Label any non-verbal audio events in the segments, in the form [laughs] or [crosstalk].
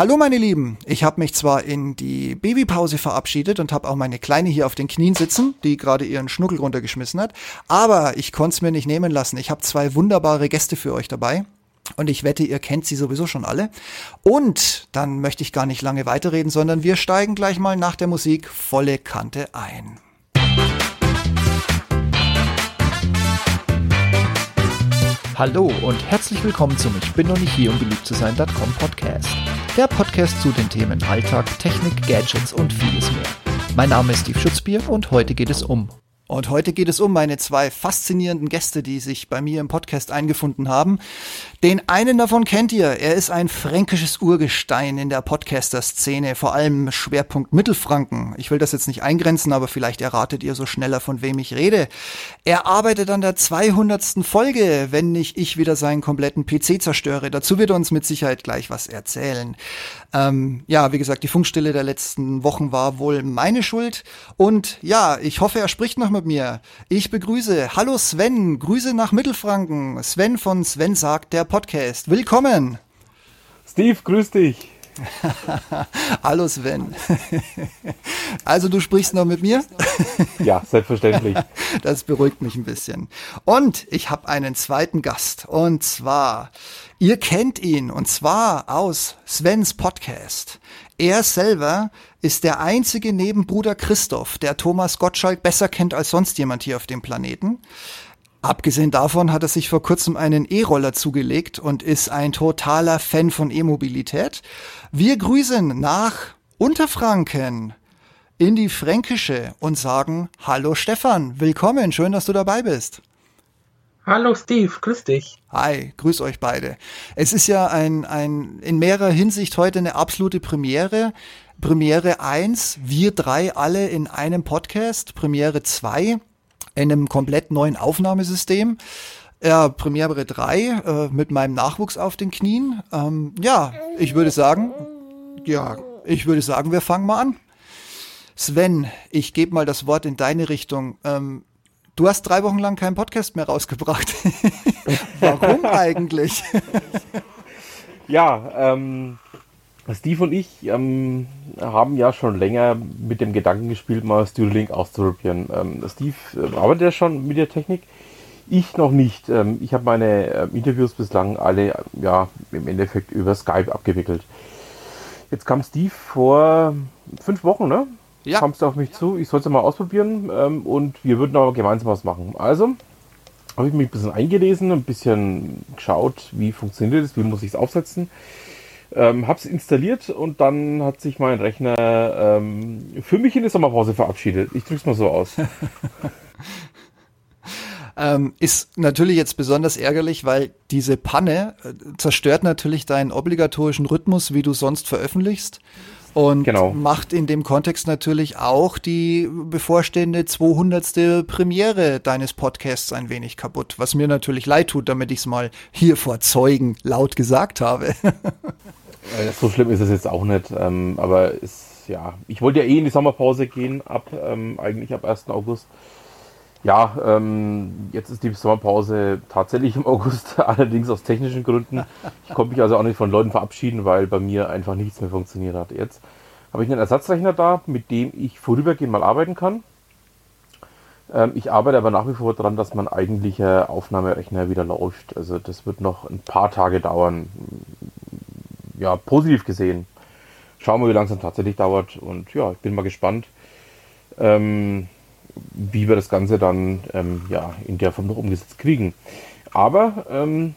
Hallo meine Lieben, ich habe mich zwar in die Babypause verabschiedet und habe auch meine Kleine hier auf den Knien sitzen, die gerade ihren Schnuckel runtergeschmissen hat, aber ich konnte es mir nicht nehmen lassen. Ich habe zwei wunderbare Gäste für euch dabei. Und ich wette, ihr kennt sie sowieso schon alle. Und dann möchte ich gar nicht lange weiterreden, sondern wir steigen gleich mal nach der Musik volle Kante ein. Hallo und herzlich willkommen zum Ich bin noch nicht hier, um beliebt zu sein.com Podcast. Der Podcast zu den Themen Alltag, Technik, Gadgets und vieles mehr. Mein Name ist Steve Schutzbier und heute geht es um und heute geht es um meine zwei faszinierenden Gäste, die sich bei mir im Podcast eingefunden haben. Den einen davon kennt ihr. Er ist ein fränkisches Urgestein in der Podcaster-Szene, vor allem Schwerpunkt Mittelfranken. Ich will das jetzt nicht eingrenzen, aber vielleicht erratet ihr so schneller, von wem ich rede. Er arbeitet an der 200. Folge, wenn nicht ich wieder seinen kompletten PC zerstöre. Dazu wird er uns mit Sicherheit gleich was erzählen. Ähm, ja, wie gesagt, die Funkstille der letzten Wochen war wohl meine Schuld. Und ja, ich hoffe, er spricht noch mit mir. Ich begrüße, hallo Sven, Grüße nach Mittelfranken. Sven von Sven sagt der Podcast. Willkommen. Steve, grüß dich. [laughs] Hallo Sven. [laughs] Also du sprichst noch mit mir? [laughs] Ja, selbstverständlich. Das beruhigt mich ein bisschen. Und ich habe einen zweiten Gast. Und zwar, ihr kennt ihn, und zwar aus Svens Podcast. Er selber ist der einzige neben Bruder Christoph, der Thomas Gottschalk besser kennt als sonst jemand hier auf dem Planeten. Abgesehen davon hat er sich vor kurzem einen E-Roller zugelegt und ist ein totaler Fan von E-Mobilität. Wir grüßen nach Unterfranken in die Fränkische und sagen Hallo Stefan, willkommen, schön, dass du dabei bist. Hallo Steve, grüß dich. Hi, grüß euch beide. Es ist ja ein, ein in mehrerer Hinsicht heute eine absolute Premiere. Premiere 1, wir drei alle in einem Podcast. Premiere 2, in einem komplett neuen Aufnahmesystem. Ja, Premiere 3 äh, mit meinem Nachwuchs auf den Knien. Ähm, ja, ich würde sagen, ja, ich würde sagen, wir fangen mal an. Sven, ich gebe mal das Wort in deine Richtung. Ähm, du hast drei Wochen lang keinen Podcast mehr rausgebracht. [laughs] Warum [laughs] eigentlich? ja, ähm, Steve und ich ähm, haben ja schon länger mit dem Gedanken gespielt, mal Studiolink auszuprobieren. Ähm, Steve äh, arbeitet ja schon mit der Technik. Ich noch nicht. Ähm, ich habe meine äh, Interviews bislang alle ja, im Endeffekt über Skype abgewickelt. Jetzt kam Steve vor fünf Wochen, ne? Ja. Kamst du auf mich zu, ich sollte es mal ausprobieren ähm, und wir würden aber gemeinsam was machen. Also habe ich mich ein bisschen eingelesen, ein bisschen geschaut, wie funktioniert es, wie muss ich es aufsetzen. Ähm, hab's installiert und dann hat sich mein Rechner ähm, für mich in der Sommerpause verabschiedet. Ich drück's mal so aus. [laughs] ähm, ist natürlich jetzt besonders ärgerlich, weil diese Panne äh, zerstört natürlich deinen obligatorischen Rhythmus, wie du sonst veröffentlichst. Und genau. macht in dem Kontext natürlich auch die bevorstehende 200. Premiere deines Podcasts ein wenig kaputt, was mir natürlich leid tut, damit ich es mal hier vor Zeugen laut gesagt habe. [laughs] So schlimm ist es jetzt auch nicht, ähm, aber ist, ja, ich wollte ja eh in die Sommerpause gehen, ab ähm, eigentlich ab 1. August. Ja, ähm, jetzt ist die Sommerpause tatsächlich im August, [laughs] allerdings aus technischen Gründen. Ich konnte mich also auch nicht von Leuten verabschieden, weil bei mir einfach nichts mehr funktioniert hat. Jetzt habe ich einen Ersatzrechner da, mit dem ich vorübergehend mal arbeiten kann. Ähm, ich arbeite aber nach wie vor daran, dass mein eigentlicher Aufnahmerechner wieder läuft. Also das wird noch ein paar Tage dauern. Ja, positiv gesehen. Schauen wir, wie lange es tatsächlich dauert. Und ja, ich bin mal gespannt. Ähm, wie wir das Ganze dann ähm, ja, in der Form noch umgesetzt kriegen. Aber ähm,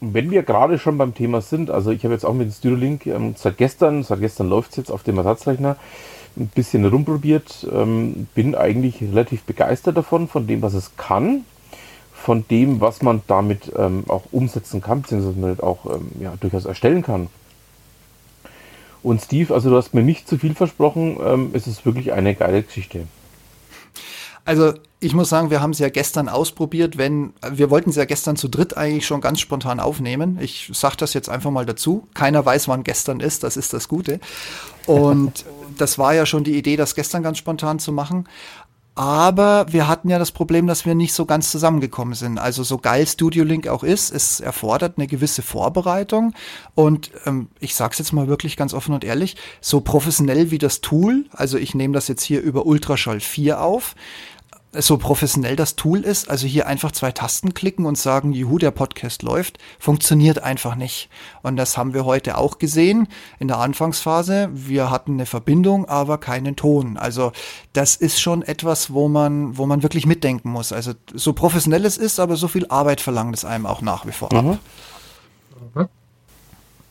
wenn wir gerade schon beim Thema sind, also ich habe jetzt auch mit dem Studiolink ähm, seit gestern, seit gestern läuft es jetzt auf dem Ersatzrechner, ein bisschen rumprobiert, ähm, bin eigentlich relativ begeistert davon, von dem, was es kann, von dem, was man damit ähm, auch umsetzen kann, beziehungsweise man auch ähm, ja, durchaus erstellen kann. Und Steve, also du hast mir nicht zu viel versprochen, ähm, es ist wirklich eine geile Geschichte. Also ich muss sagen, wir haben es ja gestern ausprobiert, wenn wir wollten es ja gestern zu dritt eigentlich schon ganz spontan aufnehmen. Ich sage das jetzt einfach mal dazu. Keiner weiß, wann gestern ist, das ist das Gute. Und [laughs] das war ja schon die Idee, das gestern ganz spontan zu machen. Aber wir hatten ja das Problem, dass wir nicht so ganz zusammengekommen sind. Also so geil Studio Link auch ist, es erfordert eine gewisse Vorbereitung. Und ähm, ich sag's jetzt mal wirklich ganz offen und ehrlich, so professionell wie das Tool, also ich nehme das jetzt hier über Ultraschall 4 auf, so professionell das Tool ist, also hier einfach zwei Tasten klicken und sagen, juhu, der Podcast läuft, funktioniert einfach nicht. Und das haben wir heute auch gesehen in der Anfangsphase. Wir hatten eine Verbindung, aber keinen Ton. Also das ist schon etwas, wo man, wo man wirklich mitdenken muss. Also so professionell es ist, aber so viel Arbeit verlangt es einem auch nach wie vor ab. Mhm. mhm.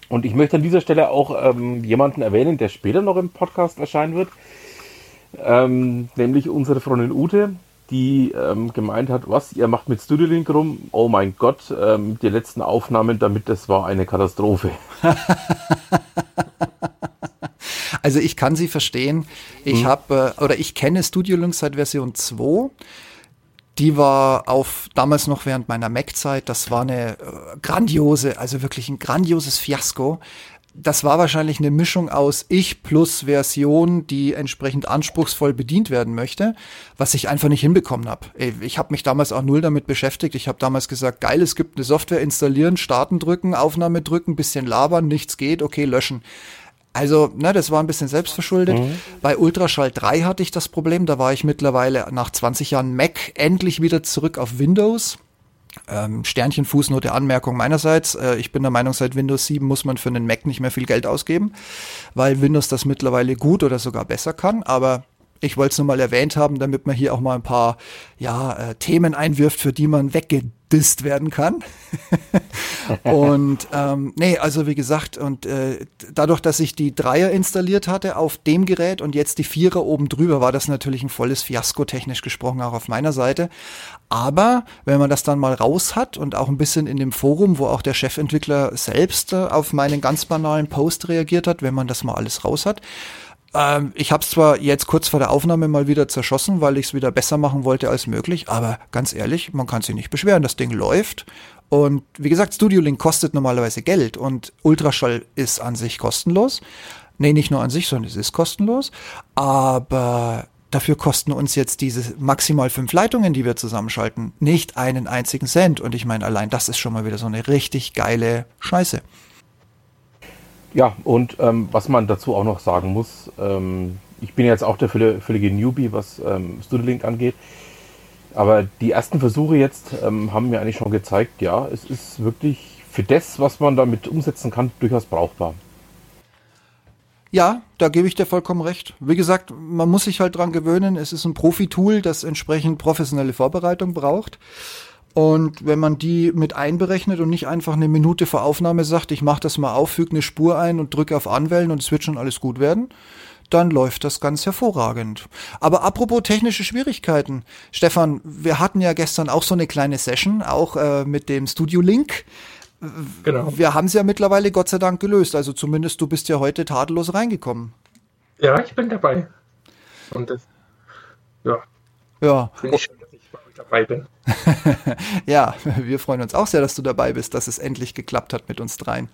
Und ich möchte an dieser Stelle auch ähm, jemanden erwähnen, der später noch im Podcast erscheinen wird. Ähm, nämlich unsere Freundin Ute, die ähm, gemeint hat, was, ihr macht mit Studio Link rum? Oh mein Gott, ähm, die letzten Aufnahmen damit, das war eine Katastrophe. [laughs] also ich kann sie verstehen. Ich hm. habe, äh, oder ich kenne Studio Link seit Version 2. Die war auf damals noch während meiner Mac-Zeit, das war eine äh, grandiose, also wirklich ein grandioses Fiasko das war wahrscheinlich eine Mischung aus Ich plus Version, die entsprechend anspruchsvoll bedient werden möchte, was ich einfach nicht hinbekommen habe. Ich habe mich damals auch null damit beschäftigt. Ich habe damals gesagt, geil, es gibt eine Software installieren, starten drücken, Aufnahme drücken, bisschen labern, nichts geht, okay, löschen. Also, ne, das war ein bisschen selbstverschuldet. Mhm. Bei Ultraschall 3 hatte ich das Problem, da war ich mittlerweile nach 20 Jahren Mac endlich wieder zurück auf Windows ähm, Sternchen, Fußnote, Anmerkung meinerseits. Äh, ich bin der Meinung, seit Windows 7 muss man für einen Mac nicht mehr viel Geld ausgeben, weil Windows das mittlerweile gut oder sogar besser kann. Aber ich wollte es nur mal erwähnt haben, damit man hier auch mal ein paar ja, äh, Themen einwirft, für die man weggedisst werden kann. [laughs] und ähm, nee, also wie gesagt, und äh, dadurch, dass ich die Dreier installiert hatte auf dem Gerät und jetzt die Vierer oben drüber, war das natürlich ein volles Fiasko, technisch gesprochen, auch auf meiner Seite. Aber wenn man das dann mal raus hat und auch ein bisschen in dem Forum, wo auch der Chefentwickler selbst äh, auf meinen ganz banalen Post reagiert hat, wenn man das mal alles raus hat, ähm, ich habe es zwar jetzt kurz vor der Aufnahme mal wieder zerschossen, weil ich es wieder besser machen wollte als möglich, aber ganz ehrlich, man kann sich nicht beschweren. Das Ding läuft. Und wie gesagt, Studio Link kostet normalerweise Geld und Ultraschall ist an sich kostenlos. Nee, nicht nur an sich, sondern es ist kostenlos. Aber dafür kosten uns jetzt diese maximal fünf Leitungen, die wir zusammenschalten, nicht einen einzigen Cent. Und ich meine, allein das ist schon mal wieder so eine richtig geile Scheiße. Ja, und ähm, was man dazu auch noch sagen muss, ähm, ich bin jetzt auch der völlige Newbie, was ähm, Studiolink angeht. Aber die ersten Versuche jetzt ähm, haben mir eigentlich schon gezeigt, ja, es ist wirklich für das, was man damit umsetzen kann, durchaus brauchbar. Ja, da gebe ich dir vollkommen recht. Wie gesagt, man muss sich halt dran gewöhnen. Es ist ein Profi-Tool, das entsprechend professionelle Vorbereitung braucht. Und wenn man die mit einberechnet und nicht einfach eine Minute vor Aufnahme sagt, ich mache das mal auf, füge eine Spur ein und drücke auf Anwählen und es wird schon alles gut werden, dann läuft das ganz hervorragend. Aber apropos technische Schwierigkeiten, Stefan, wir hatten ja gestern auch so eine kleine Session, auch äh, mit dem Studio Link. Genau. Wir haben es ja mittlerweile Gott sei Dank gelöst. Also zumindest du bist ja heute tadellos reingekommen. Ja, ich bin dabei. Und das, ja. Ja. Finde ich schön, dabei bin. [laughs] ja, wir freuen uns auch sehr, dass du dabei bist, dass es endlich geklappt hat mit uns dreien.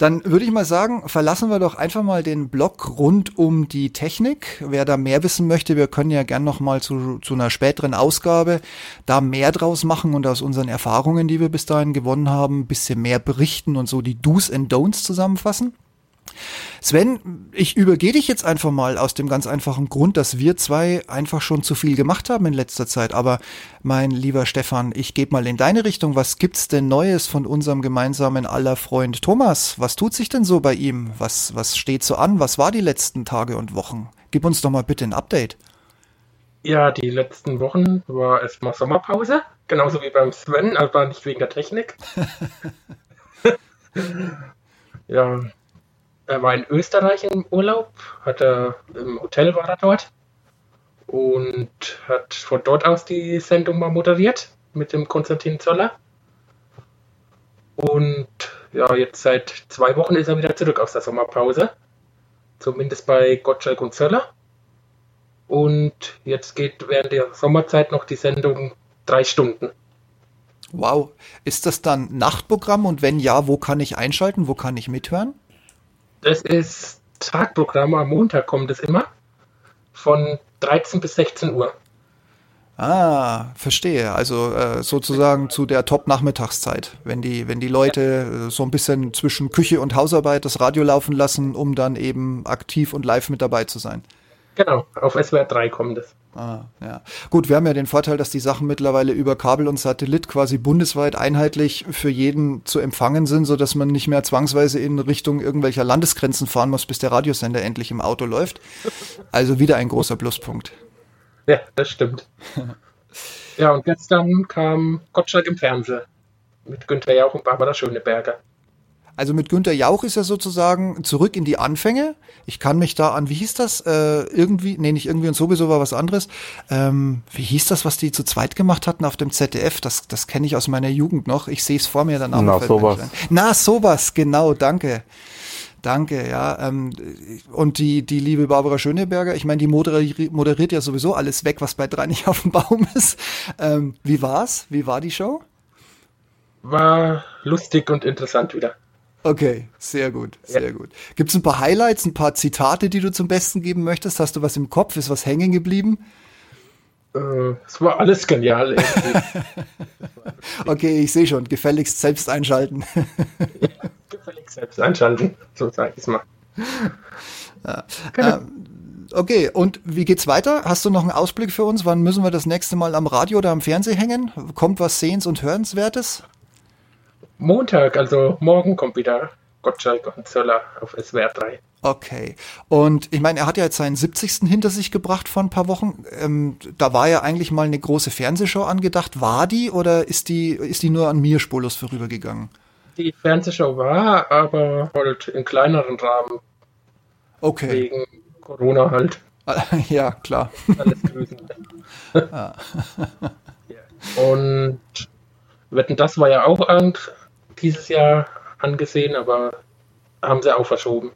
Dann würde ich mal sagen, verlassen wir doch einfach mal den Blog rund um die Technik. Wer da mehr wissen möchte, wir können ja gern noch mal zu, zu einer späteren Ausgabe da mehr draus machen und aus unseren Erfahrungen, die wir bis dahin gewonnen haben, ein bisschen mehr berichten und so die Do's and Don'ts zusammenfassen. Sven, ich übergehe dich jetzt einfach mal aus dem ganz einfachen Grund, dass wir zwei einfach schon zu viel gemacht haben in letzter Zeit. Aber mein lieber Stefan, ich gebe mal in deine Richtung. Was gibt's denn Neues von unserem gemeinsamen aller Freund Thomas? Was tut sich denn so bei ihm? Was, was steht so an? Was war die letzten Tage und Wochen? Gib uns doch mal bitte ein Update. Ja, die letzten Wochen war erstmal Sommerpause, genauso wie beim Sven, aber nicht wegen der Technik. [laughs] ja, er war in Österreich im Urlaub, hatte im Hotel war er dort und hat von dort aus die Sendung mal moderiert mit dem Konstantin Zoller. Und ja, jetzt seit zwei Wochen ist er wieder zurück aus der Sommerpause. Zumindest bei Gottschalk und Zöller. Und jetzt geht während der Sommerzeit noch die Sendung drei Stunden. Wow. Ist das dann Nachtprogramm und wenn ja, wo kann ich einschalten? Wo kann ich mithören? Das ist Tagprogramm, am Montag kommt es immer. Von 13 bis 16 Uhr. Ah, verstehe. Also äh, sozusagen zu der Top-Nachmittagszeit, wenn die, wenn die Leute äh, so ein bisschen zwischen Küche und Hausarbeit das Radio laufen lassen, um dann eben aktiv und live mit dabei zu sein. Genau, auf SWR 3 kommt es. Ah, ja. Gut, wir haben ja den Vorteil, dass die Sachen mittlerweile über Kabel und Satellit quasi bundesweit einheitlich für jeden zu empfangen sind, so dass man nicht mehr zwangsweise in Richtung irgendwelcher Landesgrenzen fahren muss, bis der Radiosender endlich im Auto läuft. [laughs] Also wieder ein großer Pluspunkt. Ja, das stimmt. [laughs] ja, und gestern kam Gottschalk im Fernsehen mit Günther Jauch und Barbara Schöneberger. Also mit Günther Jauch ist er sozusagen zurück in die Anfänge. Ich kann mich da an, wie hieß das? Äh, irgendwie, nee, nicht irgendwie und sowieso war was anderes. Ähm, wie hieß das, was die zu zweit gemacht hatten auf dem ZDF? Das, das kenne ich aus meiner Jugend noch. Ich sehe es vor mir, danach. Na, sowas. Na, sowas, genau, danke. Danke, ja. Ähm, und die, die liebe Barbara Schöneberger, ich meine, die moderiert, moderiert ja sowieso alles weg, was bei drei nicht [laughs] auf dem Baum ist. Ähm, wie war's? Wie war die Show? War lustig und interessant wieder. Okay, sehr gut, sehr ja. gut. Gibt es ein paar Highlights, ein paar Zitate, die du zum Besten geben möchtest? Hast du was im Kopf? Ist was hängen geblieben? Äh, es war alles genial. [laughs] [laughs] okay, ich sehe schon. Gefälligst selbst einschalten. ja, gefälligst selbst einschalten, so sage ich es mal. Ja. Genau. Ähm, okay, und wie geht's weiter? Hast du noch einen Ausblick für uns? Wann müssen wir das nächste Mal am Radio oder am Fernsehen hängen? Kommt was Sehens- und Hörenswertes? Montag, also morgen kommt wieder Gottschalk und Zöller auf SWR 3. Okay. Und ich meine, er hat ja jetzt seinen 70. hinter sich gebracht vor ein paar Wochen. Ähm, da war ja eigentlich mal eine große Fernsehshow angedacht. War die oder ist die, ist die nur an mir spurlos vorübergegangen? Die Fernsehshow war, aber halt in kleineren Rahmen. Okay. Wegen Corona halt. [laughs] Ja, klar. Alles gewesen. [laughs] ja. Und Wetten, das war ja auch irgend dieses Jahr angesehen, aber haben sie auch verschoben.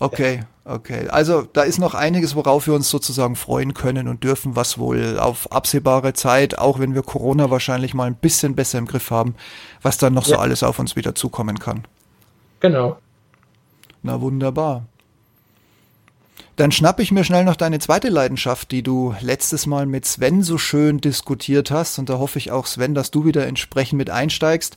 Okay, okay. Also da ist noch einiges, worauf wir uns sozusagen freuen können und dürfen, was wohl auf absehbare Zeit, auch wenn wir Corona wahrscheinlich mal ein bisschen besser im Griff haben, was dann noch ja. so alles auf uns wieder zukommen kann. Genau. Na wunderbar. Dann schnappe ich mir schnell noch deine zweite Leidenschaft, die du letztes Mal mit Sven so schön diskutiert hast. Und da hoffe ich auch, Sven, dass du wieder entsprechend mit einsteigst.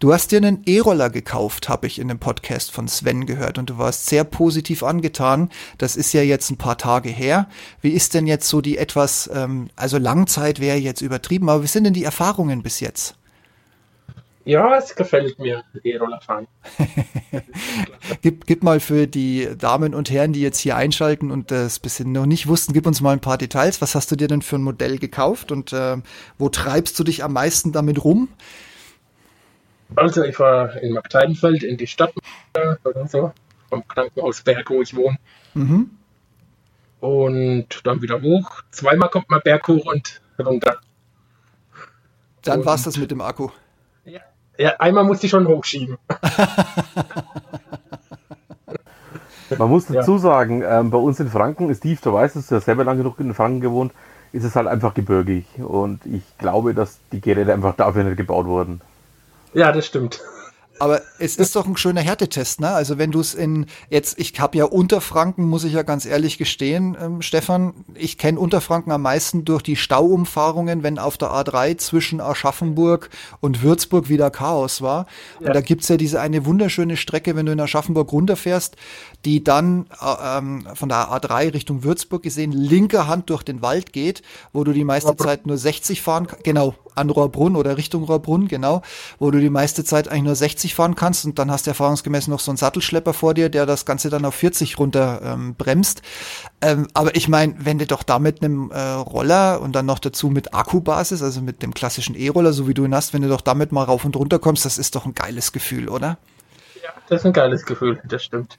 Du hast dir einen E-Roller gekauft, habe ich in dem Podcast von Sven gehört. Und du warst sehr positiv angetan. Das ist ja jetzt ein paar Tage her. Wie ist denn jetzt so die etwas, ähm, also Langzeit wäre jetzt übertrieben, aber wie sind denn die Erfahrungen bis jetzt? Ja, es gefällt mir, E-Roller fahren. [laughs] gib, gib mal für die Damen und Herren, die jetzt hier einschalten und das bisschen noch nicht wussten, gib uns mal ein paar Details. Was hast du dir denn für ein Modell gekauft und äh, wo treibst du dich am meisten damit rum? Also ich war in Markteidenfeld in die Stadt oder so, vom Krankenhaus Berg, wo ich wohne. Mhm. Und dann wieder hoch. Zweimal kommt man Berg hoch und runter. Dann war es das mit dem Akku. Ja, einmal musste ich schon hochschieben. [laughs] Man muss dazu ja. sagen, ähm, bei uns in Franken, Steve, du weißt es, du hast selber lange genug in Franken gewohnt, ist es halt einfach gebirgig. Und ich glaube, dass die Geräte einfach dafür nicht gebaut wurden. Ja, das stimmt. Aber es ist doch ein schöner Härtetest, ne? Also wenn du es in jetzt, ich habe ja Unterfranken, muss ich ja ganz ehrlich gestehen, ähm, Stefan, ich kenne Unterfranken am meisten durch die Stauumfahrungen, wenn auf der A3 zwischen Aschaffenburg und Würzburg wieder Chaos war. Ja. Und da gibt's ja diese eine wunderschöne Strecke, wenn du in Aschaffenburg runterfährst, die dann äh, ähm, von der A3 Richtung Würzburg gesehen linker Hand durch den Wald geht, wo du die meiste. Zeit nur 60 fahren kannst. Genau, an Rohrbrunn oder Richtung Rohrbrunn, genau, wo du die meiste Zeit eigentlich nur 60 60 fahren kannst und dann hast du erfahrungsgemäß noch so einen Sattelschlepper vor dir, der das Ganze dann auf 40 runter ähm, bremst. Ähm, aber ich meine, wenn du doch da mit einem äh, Roller und dann noch dazu mit Akkubasis, also mit dem klassischen E-Roller, so wie du ihn hast, wenn du doch damit mal rauf und runter kommst, das ist doch ein geiles Gefühl, oder? Ja, das ist ein geiles Gefühl, das stimmt.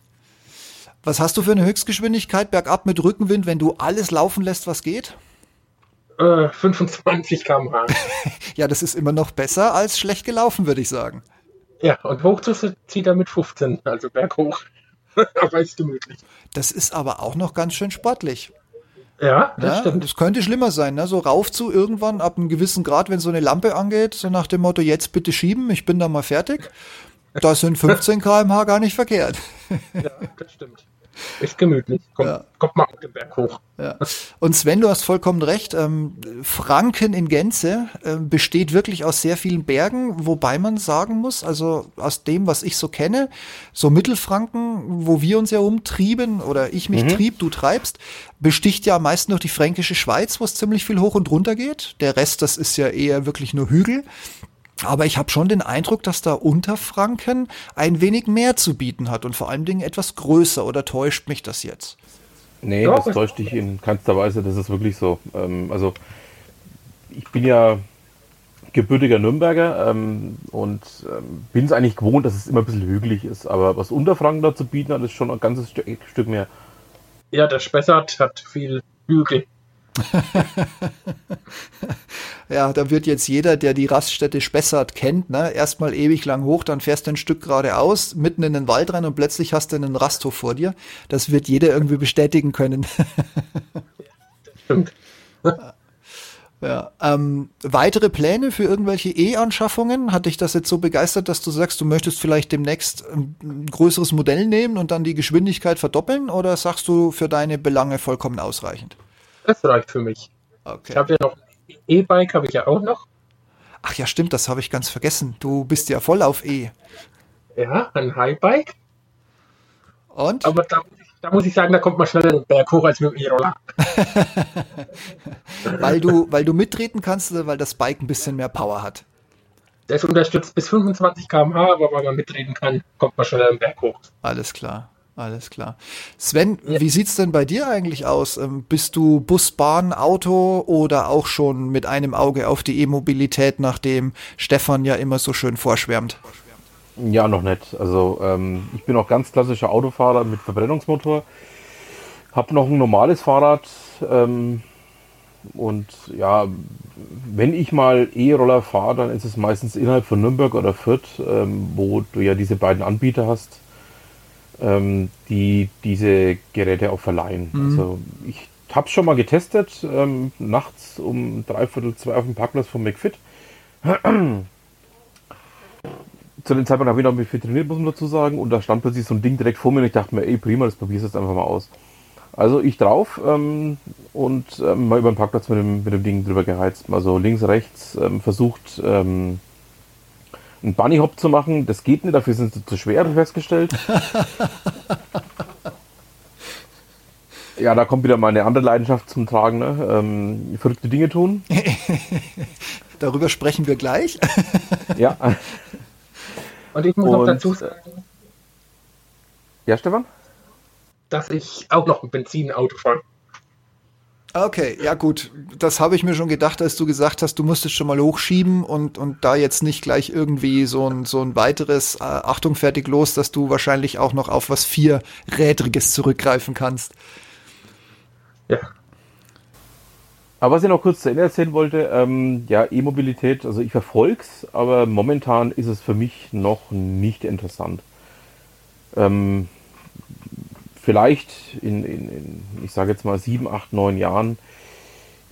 Was hast du für eine Höchstgeschwindigkeit bergab mit Rückenwind, wenn du alles laufen lässt, was geht? 25 äh, km/h. [laughs] ja, das ist immer noch besser als schlecht gelaufen, würde ich sagen. Ja, und hoch zieht er mit 15, also berghoch. [laughs] aber ist gemütlich. Das ist aber auch noch ganz schön sportlich. Ja, das ja, stimmt. Das könnte schlimmer sein, ne? So rauf zu irgendwann ab einem gewissen Grad, wenn so eine Lampe angeht, so nach dem Motto, jetzt bitte schieben, ich bin da mal fertig. Da sind 15 [laughs] km/h gar nicht verkehrt. Ja, das stimmt. Ist gemütlich. Kommt, Ja. kommt mal auf den Berg hoch. Ja. Und Sven, du hast vollkommen recht. Ähm, Franken in Gänze äh, besteht wirklich aus sehr vielen Bergen, wobei man sagen muss, also aus dem, was ich so kenne, so Mittelfranken, wo wir uns ja umtrieben oder ich mich trieb, du treibst, besticht ja am meisten noch die fränkische Schweiz, wo es ziemlich viel hoch und runter geht. Der Rest, das ist ja eher wirklich nur Hügel. Aber ich habe schon den Eindruck, dass da Unterfranken ein wenig mehr zu bieten hat und vor allen Dingen etwas größer. Oder täuscht mich das jetzt? Nee, Ja, das täuscht dich in keinster Weise, das ist wirklich so. Ähm, also, ich bin ja gebürtiger Nürnberger ähm, und ähm, bin es eigentlich gewohnt, dass es immer ein bisschen hügelig ist. Aber was Unterfranken da zu bieten hat, ist schon ein ganzes Stück, Stück mehr. Ja, der Spessart hat viel Hügel. [laughs] Ja, da wird jetzt jeder, der die Raststätte Spessart kennt, ne, erstmal ewig lang hoch, dann fährst du ein Stück geradeaus, mitten in den Wald rein und plötzlich hast du einen Rasthof vor dir. Das wird jeder irgendwie bestätigen können. [laughs] Stimmt. ja, ähm, weitere Pläne für irgendwelche E-Anschaffungen? Hat dich das jetzt so begeistert, dass du sagst, du möchtest vielleicht demnächst ein, ein größeres Modell nehmen und dann die Geschwindigkeit verdoppeln? Oder sagst du für deine Belange vollkommen ausreichend? Das reicht für mich. Ich Okay. habe ja noch ein E-Bike, habe ich ja auch noch. Ach ja, stimmt, das habe ich ganz vergessen. Du bist ja voll auf E. Ja, ein Highbike. Und? Aber da, da muss ich sagen, da kommt man schneller den Berg hoch als mit dem E-Roller. [laughs] Weil du, weil du mittreten kannst oder weil das Bike ein bisschen mehr Power hat? Ist unterstützt bis 25 km/h, aber weil man mitreden kann, kommt man schneller den Berg hoch. Alles klar, alles klar. Sven, wie sieht's denn bei dir eigentlich aus? Ähm, Bist du Bus, Bahn, Auto oder auch schon mit einem Auge auf die E-Mobilität, nachdem Stefan ja immer so schön vorschwärmt? Ja, noch nicht. Also ähm, ich bin auch ganz klassischer Autofahrer mit Verbrennungsmotor. Hab noch ein normales Fahrrad. Ähm, und ja, wenn ich mal E-Roller fahre, dann ist es meistens innerhalb von Nürnberg oder Fürth, ähm, wo du ja diese beiden Anbieter hast, ähm, die diese Geräte auch verleihen. Also ich habe schon mal getestet, ähm, nachts um dreiviertel zwei auf dem Parkplatz von McFit [clears throat] zu dem Zeitpunkt habe ich noch mit viel trainiert, muss man dazu sagen. Und da stand plötzlich so ein Ding direkt vor mir und ich dachte mir, ey, prima, das probierst du jetzt einfach mal aus. Also ich drauf ähm, und ähm, mal über den Parkplatz mit dem, mit dem Ding drüber geheizt. Also links, rechts ähm, versucht, ähm, einen Bunny Hop zu machen. Das geht nicht, dafür sind sie zu schwer, habe ich festgestellt. [laughs] ja, da kommt wieder meine andere Leidenschaft zum Tragen, ne? ähm, verrückte Dinge tun. [laughs] Darüber sprechen wir gleich. [laughs] Ja. Und ich muss noch Und- dazu sagen, Ja, Stefan? dass ich auch noch ein Benzinauto fahre. Okay, ja gut, das habe ich mir schon gedacht, als du gesagt hast, du musst es schon mal hochschieben und, und da jetzt nicht gleich irgendwie so ein, so ein weiteres, äh, Achtung, fertig los, dass du wahrscheinlich auch noch auf was Vierrädriges zurückgreifen kannst. Ja. Aber was ich noch kurz zu Ende erzählen wollte, ähm, ja, E-Mobilität, also ich verfolg's, aber momentan ist es für mich noch nicht interessant. Ähm, vielleicht in, in, in ich sage jetzt mal sieben, acht, neun Jahren,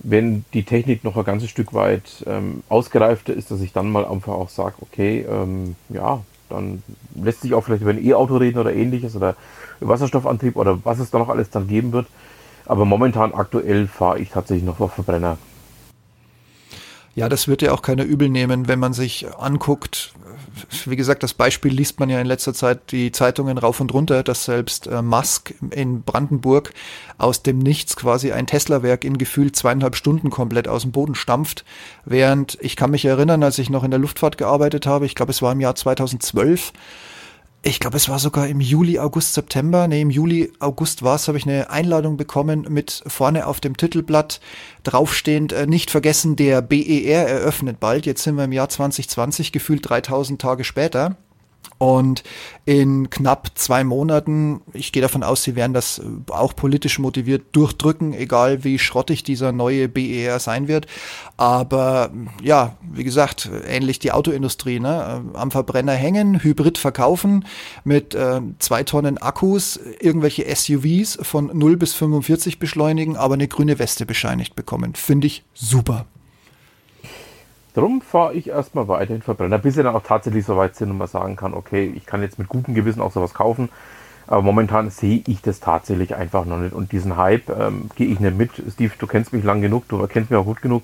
wenn die Technik noch ein ganzes Stück weit ähm, ausgereifter ist, dass ich dann mal einfach auch sage, okay, ähm, ja, dann lässt sich auch vielleicht über ein E-Auto reden oder ähnliches oder Wasserstoffantrieb oder was es da noch alles dann geben wird. Aber momentan aktuell fahre ich tatsächlich noch auf Verbrenner. Ja, das wird ja auch keiner übel nehmen, wenn man sich anguckt. Wie gesagt, das Beispiel liest man ja in letzter Zeit die Zeitungen rauf und runter, dass selbst äh, Musk in Brandenburg aus dem Nichts quasi ein Tesla-Werk in gefühlt zweieinhalb Stunden komplett aus dem Boden stampft. Während ich kann mich erinnern, als ich noch in der Luftfahrt gearbeitet habe, ich glaube, es war im Jahr 2012, ich glaube, es war sogar im Juli, August, September. Nee, im Juli, August war es, habe ich eine Einladung bekommen mit vorne auf dem Titelblatt draufstehend, äh, nicht vergessen, der BER eröffnet bald. Jetzt sind wir im Jahr 2020, gefühlt 3000 Tage später. Und in knapp zwei Monaten, ich gehe davon aus, sie werden das auch politisch motiviert durchdrücken, egal wie schrottig dieser neue BER sein wird. Aber ja, wie gesagt, ähnlich die Autoindustrie, ne? am Verbrenner hängen, Hybrid verkaufen mit äh, zwei Tonnen Akkus, irgendwelche SUVs von 0 bis 45 beschleunigen, aber eine grüne Weste bescheinigt bekommen. Finde ich super. Darum fahre ich erstmal weiterhin Verbrenner, bis sie dann auch tatsächlich so weit sind und man sagen kann, okay, ich kann jetzt mit gutem Gewissen auch sowas kaufen. Aber momentan sehe ich das tatsächlich einfach noch nicht. Und diesen Hype ähm, gehe ich nicht mit. Steve, du kennst mich lang genug, du kennst mich auch gut genug,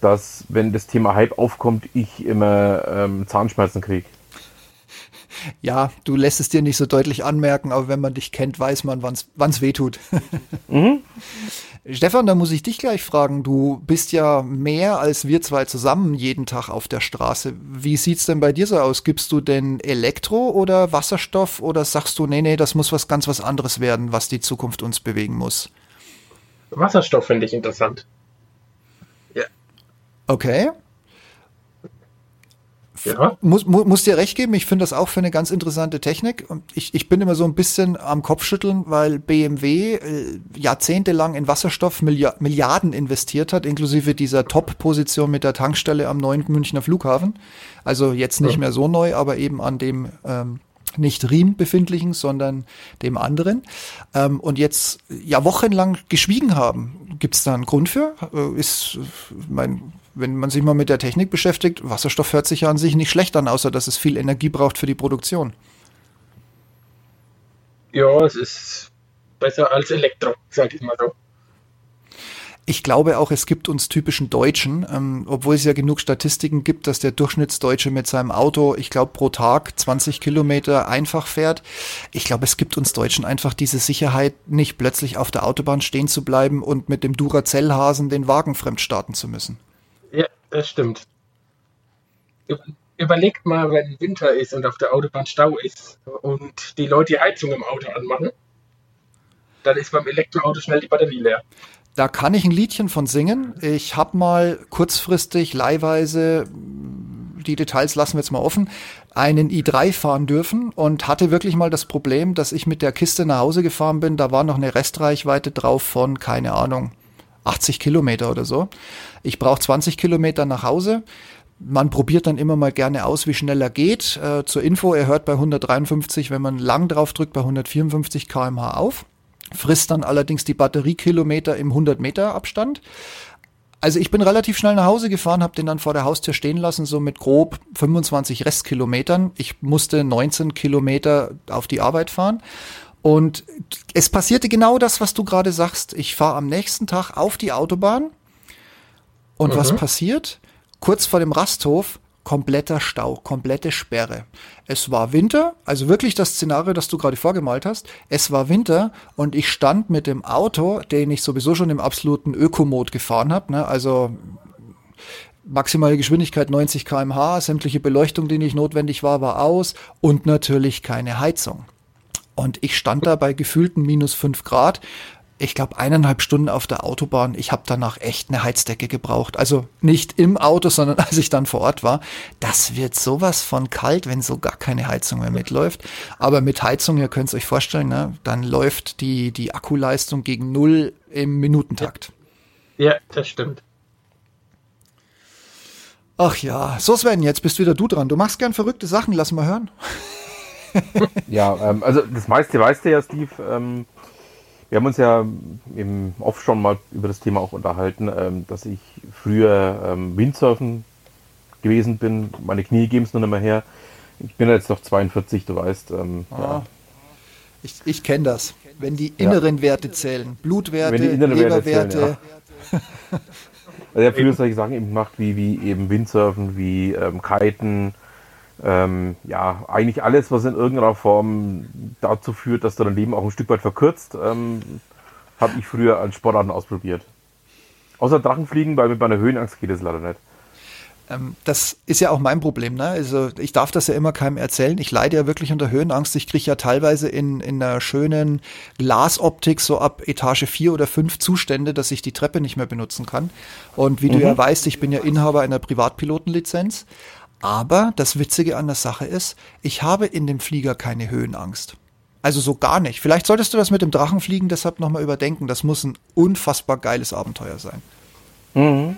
dass wenn das Thema Hype aufkommt, ich immer ähm, Zahnschmerzen kriege. Ja, du lässt es dir nicht so deutlich anmerken, aber wenn man dich kennt, weiß man, wann es weh tut. [laughs] mhm. Stefan, da muss ich dich gleich fragen. Du bist ja mehr als wir zwei zusammen jeden Tag auf der Straße. Wie sieht's denn bei dir so aus? Gibst du denn Elektro oder Wasserstoff oder sagst du, nee, nee, das muss was ganz was anderes werden, was die Zukunft uns bewegen muss? Wasserstoff finde ich interessant. Ja. Okay. Ja. Muss, mu muss dir recht geben, ich finde das auch für eine ganz interessante Technik. Ich, ich bin immer so ein bisschen am Kopfschütteln, weil BMW äh, jahrzehntelang in Wasserstoff Milliard Milliarden investiert hat, inklusive dieser Top-Position mit der Tankstelle am neuen Münchner Flughafen. Also jetzt nicht ja. mehr so neu, aber eben an dem ähm, nicht Riem befindlichen, sondern dem anderen. Ähm, und jetzt ja wochenlang geschwiegen haben. Gibt es da einen Grund für? Äh, ist mein wenn man sich mal mit der Technik beschäftigt, Wasserstoff hört sich ja an sich nicht schlecht an, außer dass es viel Energie braucht für die Produktion. Ja, es ist besser als Elektro, sag ich mal so. Ich glaube auch, es gibt uns typischen Deutschen, ähm, obwohl es ja genug Statistiken gibt, dass der Durchschnittsdeutsche mit seinem Auto, ich glaube, pro Tag 20 Kilometer einfach fährt. Ich glaube, es gibt uns Deutschen einfach diese Sicherheit, nicht plötzlich auf der Autobahn stehen zu bleiben und mit dem Duracell-Hasen den Wagen fremd starten zu müssen. Das stimmt. Überlegt mal, wenn Winter ist und auf der Autobahn Stau ist und die Leute die Heizung im Auto anmachen, dann ist beim Elektroauto schnell die Batterie leer. Da kann ich ein Liedchen von singen. Ich habe mal kurzfristig, leihweise, die Details lassen wir jetzt mal offen, einen i3 fahren dürfen und hatte wirklich mal das Problem, dass ich mit der Kiste nach Hause gefahren bin. Da war noch eine Restreichweite drauf von, keine Ahnung, 80 Kilometer oder so. Ich brauche 20 Kilometer nach Hause. Man probiert dann immer mal gerne aus, wie schnell er geht. Äh, zur Info, er hört bei 153, wenn man lang drauf drückt, bei 154 kmh auf. Frisst dann allerdings die Batteriekilometer im 100 Meter Abstand. Also ich bin relativ schnell nach Hause gefahren, habe den dann vor der Haustür stehen lassen, so mit grob 25 Restkilometern. Ich musste 19 Kilometer auf die Arbeit fahren und es passierte genau das, was du gerade sagst. Ich fahre am nächsten Tag auf die Autobahn und mhm. was passiert? Kurz vor dem Rasthof kompletter Stau, komplette Sperre. Es war Winter, also wirklich das Szenario, das du gerade vorgemalt hast. Es war Winter und ich stand mit dem Auto, den ich sowieso schon im absoluten Ökomod gefahren habe, ne? also maximale Geschwindigkeit 90 km/h, sämtliche Beleuchtung, die nicht notwendig war, war aus und natürlich keine Heizung. Und ich stand da bei gefühlten minus fünf Grad. Ich glaube, eineinhalb Stunden auf der Autobahn. Ich habe danach echt eine Heizdecke gebraucht. Also nicht im Auto, sondern [laughs] als ich dann vor Ort war. Das wird sowas von kalt, wenn so gar keine Heizung mehr mitläuft. Aber mit Heizung, ihr könnt es euch vorstellen, ne, dann läuft die, die Akkuleistung gegen null im Minutentakt. Ja, das stimmt. Ach ja, so Sven, jetzt bist wieder du dran. Du machst gern verrückte Sachen, lass mal hören. [laughs] ja, ähm, also das meiste weißt du ja, Steve. Ähm, wir haben uns ja im Off schon mal über das Thema auch unterhalten, ähm, dass ich früher ähm, Windsurfen gewesen bin. Meine Knie geben es nur nicht mehr her. Ich bin jetzt noch 42, du weißt. Ähm, ah, ja. Ich, ich kenne das. Wenn die inneren ja. Werte zählen, Blutwerte, Leberwerte. Ja. also ich habe früher solche Sachen eben gemacht, wie, wie eben Windsurfen, wie ähm, Kiten, ähm, ja, eigentlich alles, was in irgendeiner Form dazu führt, dass du dein Leben auch ein Stück weit verkürzt, ähm, habe ich früher als Sportarten ausprobiert. Außer Drachenfliegen, weil mit meiner Höhenangst geht es leider nicht. Ähm, das ist ja auch mein Problem. Ne? Also ich darf das ja immer keinem erzählen. Ich leide ja wirklich unter Höhenangst. Ich kriege ja teilweise in, in einer schönen Glasoptik so ab Etage 4 oder 5 Zustände, dass ich die Treppe nicht mehr benutzen kann. Und wie mhm. du ja weißt, ich bin ja Inhaber einer Privatpilotenlizenz. Aber das Witzige an der Sache ist, ich habe in dem Flieger keine Höhenangst. Also so gar nicht. Vielleicht solltest du das mit dem Drachenfliegen deshalb nochmal überdenken. Das muss ein unfassbar geiles Abenteuer sein. Mhm.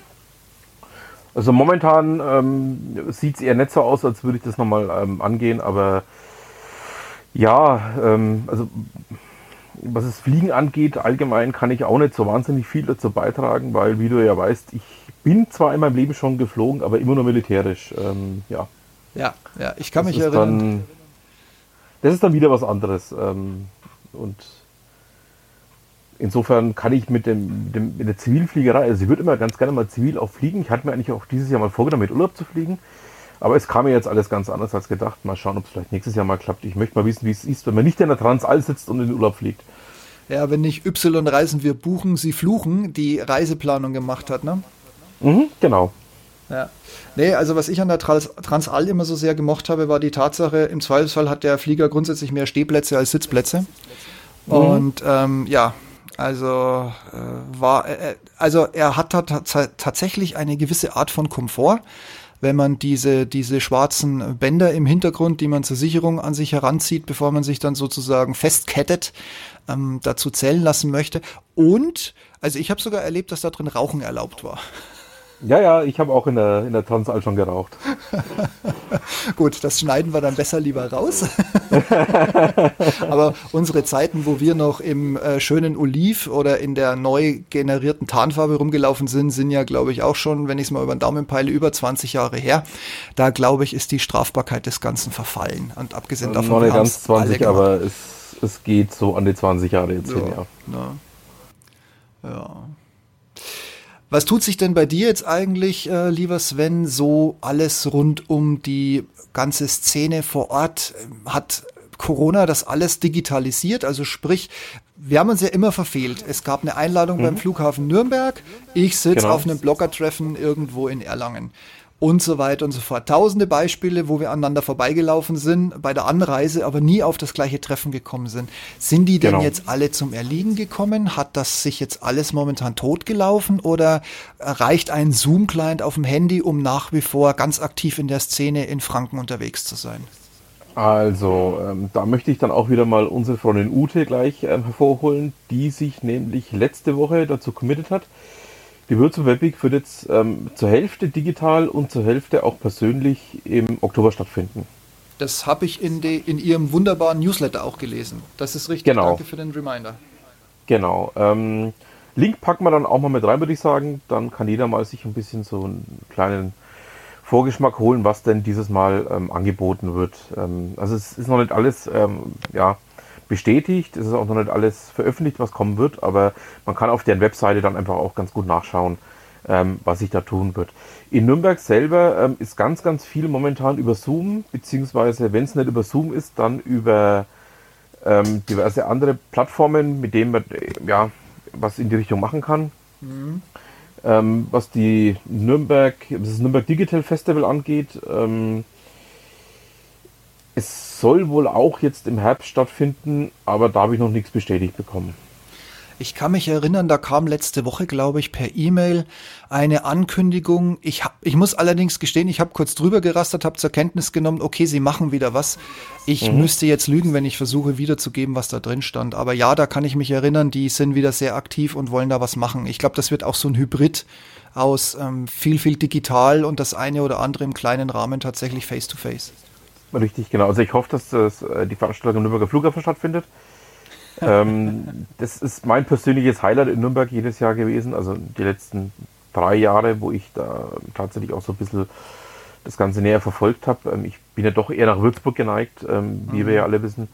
Also momentan ähm, sieht es eher nicht so aus, als würde ich das nochmal ähm, angehen, aber ja, ähm, also was das Fliegen angeht, allgemein kann ich auch nicht so wahnsinnig viel dazu beitragen, weil, wie du ja weißt, ich bin zwar in meinem Leben schon geflogen, aber immer nur militärisch. Ähm, ja. Ja, ja, ich kann das mich erinnern. das ist dann wieder was anderes. Ähm, und insofern kann ich mit, dem, dem, mit der Zivilfliegerei, also ich würde immer ganz gerne mal zivil auch fliegen. Ich hatte mir eigentlich auch dieses Jahr mal vorgenommen, mit Urlaub zu fliegen. Aber es kam mir jetzt alles ganz anders als gedacht. Mal schauen, ob es vielleicht nächstes Jahr mal klappt. Ich möchte mal wissen, wie es ist, wenn man nicht in der Transall sitzt und in den Urlaub fliegt. Ja, wenn nicht Y reisen wir buchen, sie fluchen, die Reiseplanung gemacht hat, ne? Mhm, genau. Ja. Nee, also was ich an der Trans Transall immer so sehr gemocht habe, war die Tatsache, im Zweifelsfall hat der Flieger grundsätzlich mehr Stehplätze als Sitzplätze. Mhm. Und ähm, ja, also äh, war, äh, also er hat tatsächlich eine gewisse Art von Komfort wenn man diese, diese schwarzen Bänder im Hintergrund, die man zur Sicherung an sich heranzieht, bevor man sich dann sozusagen festkettet, ähm, dazu zählen lassen möchte. Und, also ich habe sogar erlebt, dass da drin Rauchen erlaubt war. Ja, ja, ich habe auch in der, in der Transall schon geraucht. [laughs] Gut, das schneiden wir dann besser lieber raus. [laughs] Aber unsere Zeiten, wo wir noch im äh, schönen Oliv oder in der neu generierten Tarnfarbe rumgelaufen sind, sind ja, glaube ich, auch schon, wenn ich es mal über den Daumen peile, über 20 Jahre her. Da, glaube ich, ist die Strafbarkeit des Ganzen verfallen. Und abgesehen davon. Noch nicht ganz 20, aber es, es geht so an die 20 Jahre jetzt ja, hin, ja. Ja. Was tut sich denn bei dir jetzt eigentlich, äh, lieber Sven, so alles rund um die ganze Szene vor Ort? Hat Corona das alles digitalisiert? Also sprich, wir haben uns ja immer verfehlt. Es gab eine Einladung mhm. beim Flughafen Nürnberg. Ich sitze genau. auf einem Bloggertreffen irgendwo in Erlangen und so weiter und so fort. Tausende Beispiele, wo wir aneinander vorbeigelaufen sind, bei der Anreise aber nie auf das gleiche Treffen gekommen sind. Sind die denn genau. jetzt alle zum Erliegen gekommen? Hat das sich jetzt alles momentan totgelaufen oder reicht ein Zoom-Client auf dem Handy, um nach wie vor ganz aktiv in der Szene in Franken unterwegs zu sein? Also, ähm, da möchte ich dann auch wieder mal unsere Freundin Ute gleich ähm, hervorholen, die sich nämlich letzte Woche dazu committed hat, die Virtual Webweek wird jetzt ähm, zur Hälfte digital und zur Hälfte auch persönlich im Oktober stattfinden. Das habe ich in, de, in Ihrem wunderbaren Newsletter auch gelesen. Das ist richtig. Genau. Danke für den Reminder. Genau. Ähm, Link packen wir dann auch mal mit rein, würde ich sagen. Dann kann jeder mal sich ein bisschen so einen kleinen Vorgeschmack holen, was denn dieses Mal ähm, angeboten wird. Ähm, also es ist noch nicht alles, ähm, ja, bestätigt. Es ist auch noch nicht alles veröffentlicht, was kommen wird, aber man kann auf deren Webseite dann einfach auch ganz gut nachschauen, ähm, was sich da tun wird. In Nürnberg selber ähm, ist ganz, ganz viel momentan über Zoom, beziehungsweise wenn es nicht über Zoom ist, dann über ähm, diverse andere Plattformen, mit denen man äh, ja was in die Richtung machen kann. Mhm. Ähm, was die Nürnberg, das Nürnberg Digital Festival angeht, ähm, es soll wohl auch jetzt im Herbst stattfinden, aber da habe ich noch nichts bestätigt bekommen. Ich kann mich erinnern, da kam letzte Woche, glaube ich, per E-Mail eine Ankündigung. Ich, hab, ich muss allerdings gestehen, ich habe kurz drüber gerastert, habe zur Kenntnis genommen, okay, sie machen wieder was. Ich mhm. müsste jetzt lügen, wenn ich versuche wiederzugeben, was da drin stand. Aber ja, da kann ich mich erinnern, die sind wieder sehr aktiv und wollen da was machen. Ich glaube, das wird auch so ein Hybrid aus ähm, viel, viel digital und das eine oder andere im kleinen Rahmen tatsächlich face-to-face. face to face Richtig, genau. Also ich hoffe, dass das, äh, die Veranstaltung im Nürnberger Flughafen stattfindet. ähm, [laughs] das ist mein persönliches Highlight in Nürnberg jedes Jahr gewesen. Also die letzten drei Jahre, wo ich da tatsächlich auch so ein bisschen das Ganze näher verfolgt habe. Ähm, ich bin ja doch eher nach Würzburg geneigt, ähm, wie mhm. wir ja alle wissen.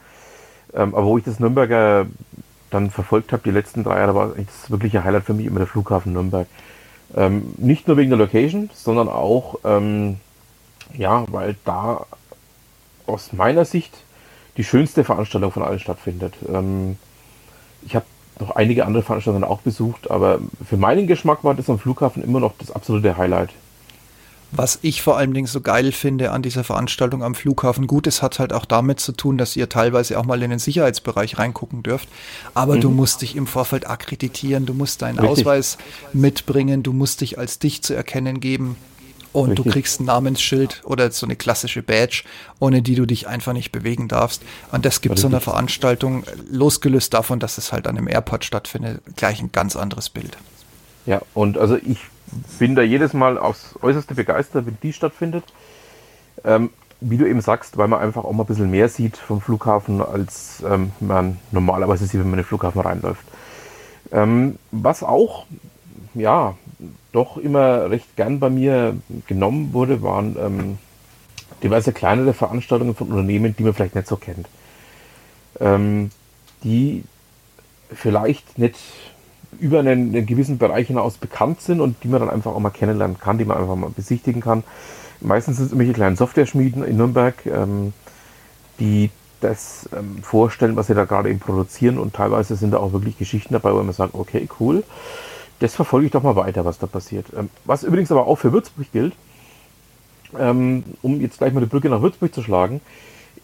Ähm, aber wo ich das Nürnberger dann verfolgt habe, die letzten drei Jahre, war eigentlich das wirkliche Highlight für mich immer der Flughafen Nürnberg. Nicht nur wegen der Location, sondern auch, ja, weil da aus meiner Sicht die schönste Veranstaltung von allen stattfindet. Ähm, ich habe noch einige andere Veranstaltungen auch besucht, aber für meinen Geschmack war das am Flughafen immer noch das absolute Highlight. Was ich vor allen Dingen so geil finde an dieser Veranstaltung am Flughafen, gut, es hat halt auch damit zu tun, dass ihr teilweise auch mal in den Sicherheitsbereich reingucken dürft. Aber mhm. du musst dich im Vorfeld akkreditieren, du musst deinen Richtig. Ausweis mitbringen, du musst dich als dich zu erkennen geben. Und Richtig. du [laughs] kriegst ein Namensschild oder so eine klassische Badge, ohne die du dich einfach nicht bewegen darfst. Und das gibt so eine Veranstaltung, losgelöst davon, dass es halt an einem Airport stattfindet, gleich ein ganz anderes Bild. Ja, und also ich bin da jedes Mal aufs Äußerste begeistert, wenn die stattfindet. Ähm, wie du eben sagst, weil man einfach auch mal ein bisschen mehr sieht vom Flughafen, als ähm, man normalerweise sieht, wenn man in den Flughafen reinläuft. Ähm, was auch, ja, doch immer recht gern bei mir genommen wurde, waren ähm, diverse kleinere Veranstaltungen von Unternehmen, die man vielleicht nicht so kennt. ähm, die vielleicht nicht über einen, einen, gewissen Bereich hinaus bekannt sind und die man dann einfach auch mal kennenlernen kann, die man einfach mal besichtigen kann. Meistens sind es irgendwelche kleinen Software-Schmieden in Nürnberg, ähm, die das ähm, vorstellen, was sie da gerade eben produzieren und teilweise sind da auch wirklich Geschichten dabei, wo man sagt, okay, cool, das verfolge ich doch mal weiter, was da passiert. Ähm, was übrigens aber auch für Würzburg gilt, ähm, um jetzt gleich mal die Brücke nach Würzburg zu schlagen.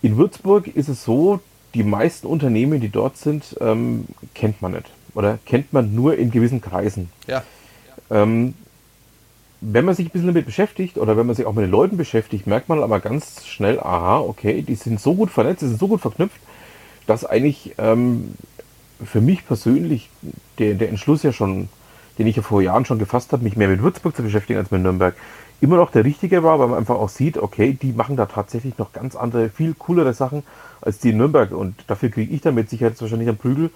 In Würzburg ist es so, die meisten Unternehmen, die dort sind, ähm, kennt man nicht. Oder kennt man nur in gewissen Kreisen. Ja. Wenn man sich ein bisschen damit beschäftigt oder wenn man sich auch mit den Leuten beschäftigt, merkt man aber ganz schnell, aha, okay, die sind so gut vernetzt, die sind so gut verknüpft, dass eigentlich für mich persönlich der, der Entschluss ja schon, den ich ja vor Jahren schon gefasst habe, mich mehr mit Würzburg zu beschäftigen als mit Nürnberg, immer noch der richtige war, weil man einfach auch sieht, okay, die machen da tatsächlich noch ganz andere, viel coolere Sachen als die in Nürnberg und dafür kriege ich damit Sicherheit wahrscheinlich einen Prügel.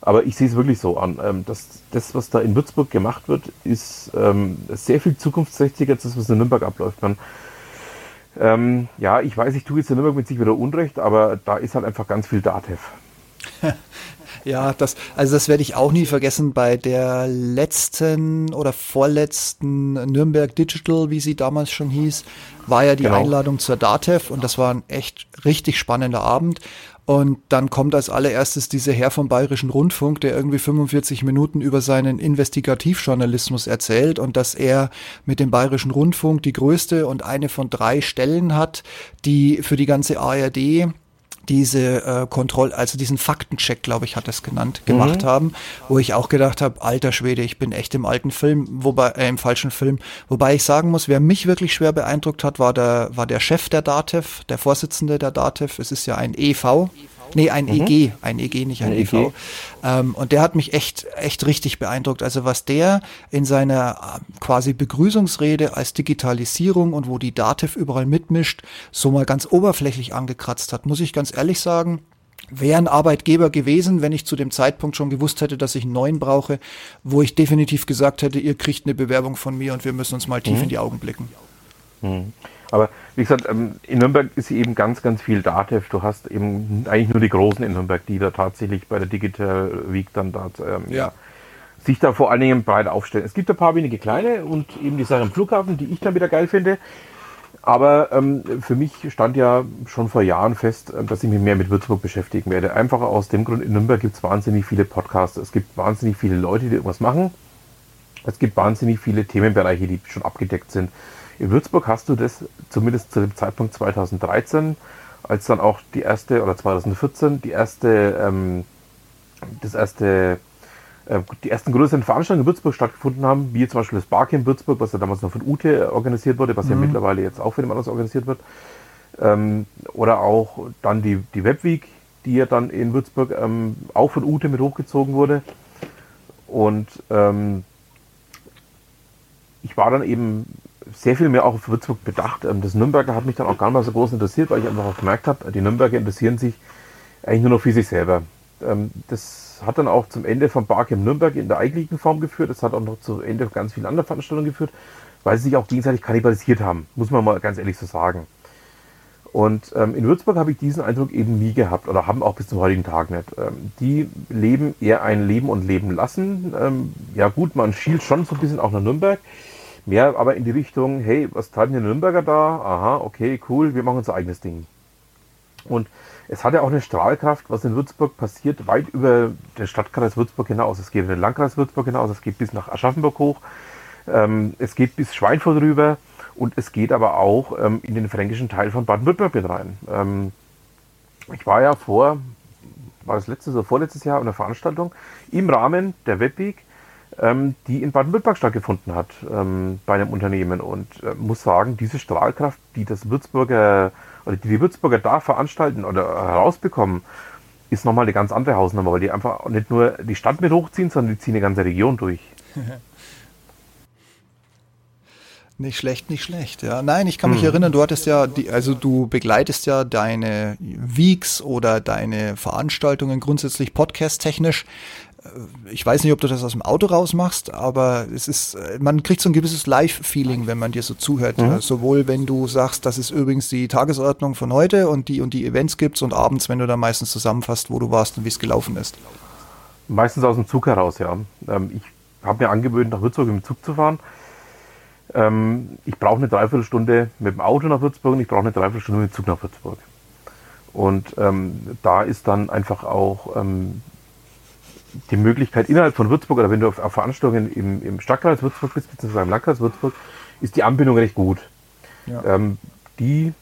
Aber ich sehe es wirklich so an. Ähm, dass das, was da in Würzburg gemacht wird, ist ähm, sehr viel zukunftsträchtiger als das, was in Nürnberg abläuft. Man, ähm, ja, ich weiß, ich tue jetzt in Nürnberg mit sich wieder Unrecht, aber da ist halt einfach ganz viel Datev. [laughs] Ja, das, also das werde ich auch nie vergessen bei der letzten oder vorletzten Nürnberg Digital, wie sie damals schon hieß, war ja die genau. Einladung zur DATEV und das war ein echt richtig spannender Abend. Und dann kommt als allererstes dieser Herr vom Bayerischen Rundfunk, der irgendwie 45 Minuten über seinen Investigativjournalismus erzählt und dass er mit dem Bayerischen Rundfunk die größte und eine von drei Stellen hat, die für die ganze ARD diese äh, Kontroll, also diesen Faktencheck, glaube ich, hat es genannt, gemacht mhm. haben, wo ich auch gedacht habe, alter Schwede, ich bin echt im alten Film, wobei äh, im falschen Film, wobei ich sagen muss, wer mich wirklich schwer beeindruckt hat, war der war der Chef der Datev, der Vorsitzende der Datev. Es ist ja ein EV. Nee, ein mhm. EG, ein EG, nicht ein, ein EV. EG. Ähm, und der hat mich echt, echt richtig beeindruckt. Also was der in seiner äh, quasi Begrüßungsrede als Digitalisierung und wo die Dativ überall mitmischt, so mal ganz oberflächlich angekratzt hat, muss ich ganz ehrlich sagen, wäre ein Arbeitgeber gewesen, wenn ich zu dem Zeitpunkt schon gewusst hätte, dass ich einen neuen brauche, wo ich definitiv gesagt hätte, ihr kriegt eine Bewerbung von mir und wir müssen uns mal tief mhm. in die Augen blicken. Mhm. Aber wie gesagt, ähm, in Nürnberg ist eben ganz, ganz viel DATEV. Du hast eben eigentlich nur die Großen in Nürnberg, die da tatsächlich bei der Digital Week dann da ähm, ja. sich da vor allen Dingen breit aufstellen. Es gibt ein paar wenige kleine und eben die Sache im Flughafen, die ich dann wieder geil finde. Aber ähm, für mich stand ja schon vor Jahren fest, äh, dass ich mich mehr mit Würzburg beschäftigen werde. Einfach aus dem Grund, in Nürnberg gibt es wahnsinnig viele Podcasts. Es gibt wahnsinnig viele Leute, die irgendwas machen. Es gibt wahnsinnig viele Themenbereiche, die schon abgedeckt sind. In Würzburg hast du das zumindest zu dem Zeitpunkt 2013, als dann auch die erste, oder 2014, die erste, ähm, das erste, äh, die ersten größeren Veranstaltungen in Würzburg stattgefunden haben, wie zum Beispiel das Barcamp Würzburg, was ja damals noch von Ute organisiert wurde, was mhm. ja mittlerweile jetzt auch von dem anders organisiert wird. Ähm, oder auch dann die, die Webweek, die ja dann in Würzburg ähm, auch von Ute mit hochgezogen wurde. Und ähm, ich war dann eben sehr viel mehr auch auf Würzburg bedacht. Ähm, das Nürnberger hat mich dann auch gar nicht mal so groß interessiert, weil ich einfach auch gemerkt habe, die Nürnberger interessieren sich eigentlich nur noch für sich selber. Ähm, das hat dann auch zum Ende von Barcamp Nürnberg in der eigentlichen Form geführt. Das hat auch noch zu Ende ganz vielen anderen Veranstaltungen geführt, weil sie sich auch gegenseitig kannibalisiert haben, muss man mal ganz ehrlich so sagen. Und ähm, in Würzburg habe ich diesen Eindruck eben nie gehabt oder haben auch bis zum heutigen Tag nicht. Ähm, die leben eher ein Leben und Leben lassen. Ähm, ja gut, man schielt schon so ein bisschen auch nach Nürnberg. Mehr aber in die Richtung, hey, was treiben die Nürnberger da? Aha, okay, cool, wir machen unser eigenes Ding. Und es hat ja auch eine Strahlkraft, was in Würzburg passiert, weit über den Stadtkreis Würzburg hinaus. Es geht in den Landkreis Würzburg hinaus, es geht bis nach Aschaffenburg hoch, ähm, es geht bis Schweinfurt rüber und es geht aber auch ähm, in den fränkischen Teil von Baden-Württemberg mit rein. Ähm, ich war ja vor, war das letztes oder vorletztes Jahr, eine Veranstaltung im Rahmen der Webweek die in Baden-Württemberg stattgefunden hat ähm, bei einem Unternehmen und äh, muss sagen, diese Strahlkraft, die das Würzburger oder die die Würzburger da veranstalten oder herausbekommen, ist nochmal eine ganz andere Hausnummer, weil die einfach nicht nur die Stadt mit hochziehen, sondern die ziehen eine ganze Region durch. [laughs] Nicht schlecht, nicht schlecht. Ja, nein, ich kann mich hm. erinnern, du hattest ja, die, also du begleitest ja deine Weeks oder deine Veranstaltungen grundsätzlich podcast-technisch ich weiß nicht, ob du das aus dem Auto raus machst, aber es ist, man kriegt so ein gewisses Live-Feeling, wenn man dir so zuhört. Mhm. Sowohl wenn du sagst, das ist übrigens die Tagesordnung von heute und die und die Events gibt's und abends, wenn du dann meistens zusammenfasst, wo du warst und wie es gelaufen ist. Meistens aus dem Zug heraus, ja. Ähm, ich habe mir angewöhnt, nach Würzburg im Zug zu fahren. Ähm, ich brauche eine Dreiviertelstunde mit dem Auto nach Würzburg und ich brauche eine Dreiviertelstunde mit dem Zug nach Würzburg. Und ähm, da ist dann einfach auch ähm, die Möglichkeit innerhalb von Würzburg oder wenn du auf, auf Veranstaltungen im, im Stadtkreis Würzburg bist, beziehungsweise im Landkreis Würzburg, ist die Anbindung recht gut. Ja. Ähm, die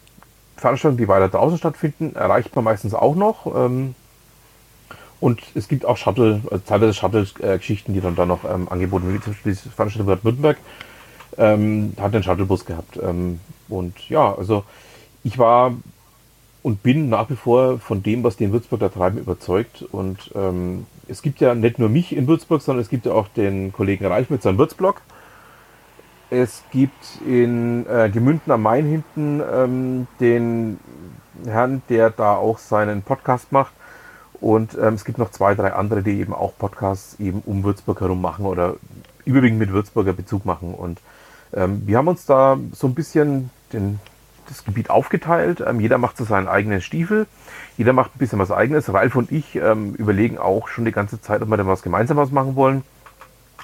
Veranstaltungen, die weiter draußen stattfinden, erreicht man meistens auch noch. Ähm, und es gibt auch Shuttle, also teilweise Shuttle-Geschichten, die dann da noch ähm, angeboten werden, wie zum Beispiel die Veranstaltung Bad Württemberg ähm, hat einen Shuttlebus gehabt. Ähm, und ja, also ich war und bin nach wie vor von dem, was die in Würzburg da treiben, überzeugt. Und ähm, es gibt ja nicht nur mich in Würzburg, sondern es gibt ja auch den Kollegen Reich mit seinem Würzblog. Es gibt in äh, Gemünden am Main hinten ähm, den Herrn, der da auch seinen Podcast macht. Und ähm, es gibt noch zwei, drei andere, die eben auch Podcasts eben um Würzburg herum machen oder überwiegend mit Würzburger Bezug machen. Und ähm, wir haben uns da so ein bisschen den das Gebiet aufgeteilt. Ähm, jeder macht so seinen eigenen Stiefel. Jeder macht ein bisschen was eigenes. Ralf und ich ähm, überlegen auch schon die ganze Zeit, ob wir da was gemeinsam was machen wollen.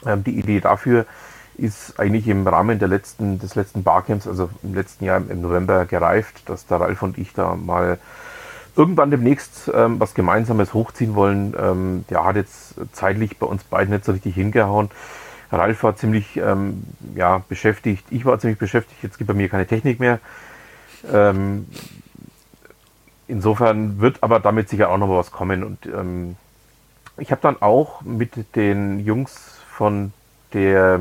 Ähm, die Idee dafür ist eigentlich im Rahmen der letzten, des letzten Barcamps, also im letzten Jahr im November gereift, dass der Ralf und ich da mal irgendwann demnächst ähm, was Gemeinsames hochziehen wollen. Ähm, der hat jetzt zeitlich bei uns beiden nicht so richtig hingehauen. Ralf war ziemlich ähm, ja, beschäftigt, ich war ziemlich beschäftigt, jetzt gibt bei mir keine Technik mehr. Ähm, insofern wird aber damit sicher auch noch was kommen. Und ähm, ich habe dann auch mit den Jungs von der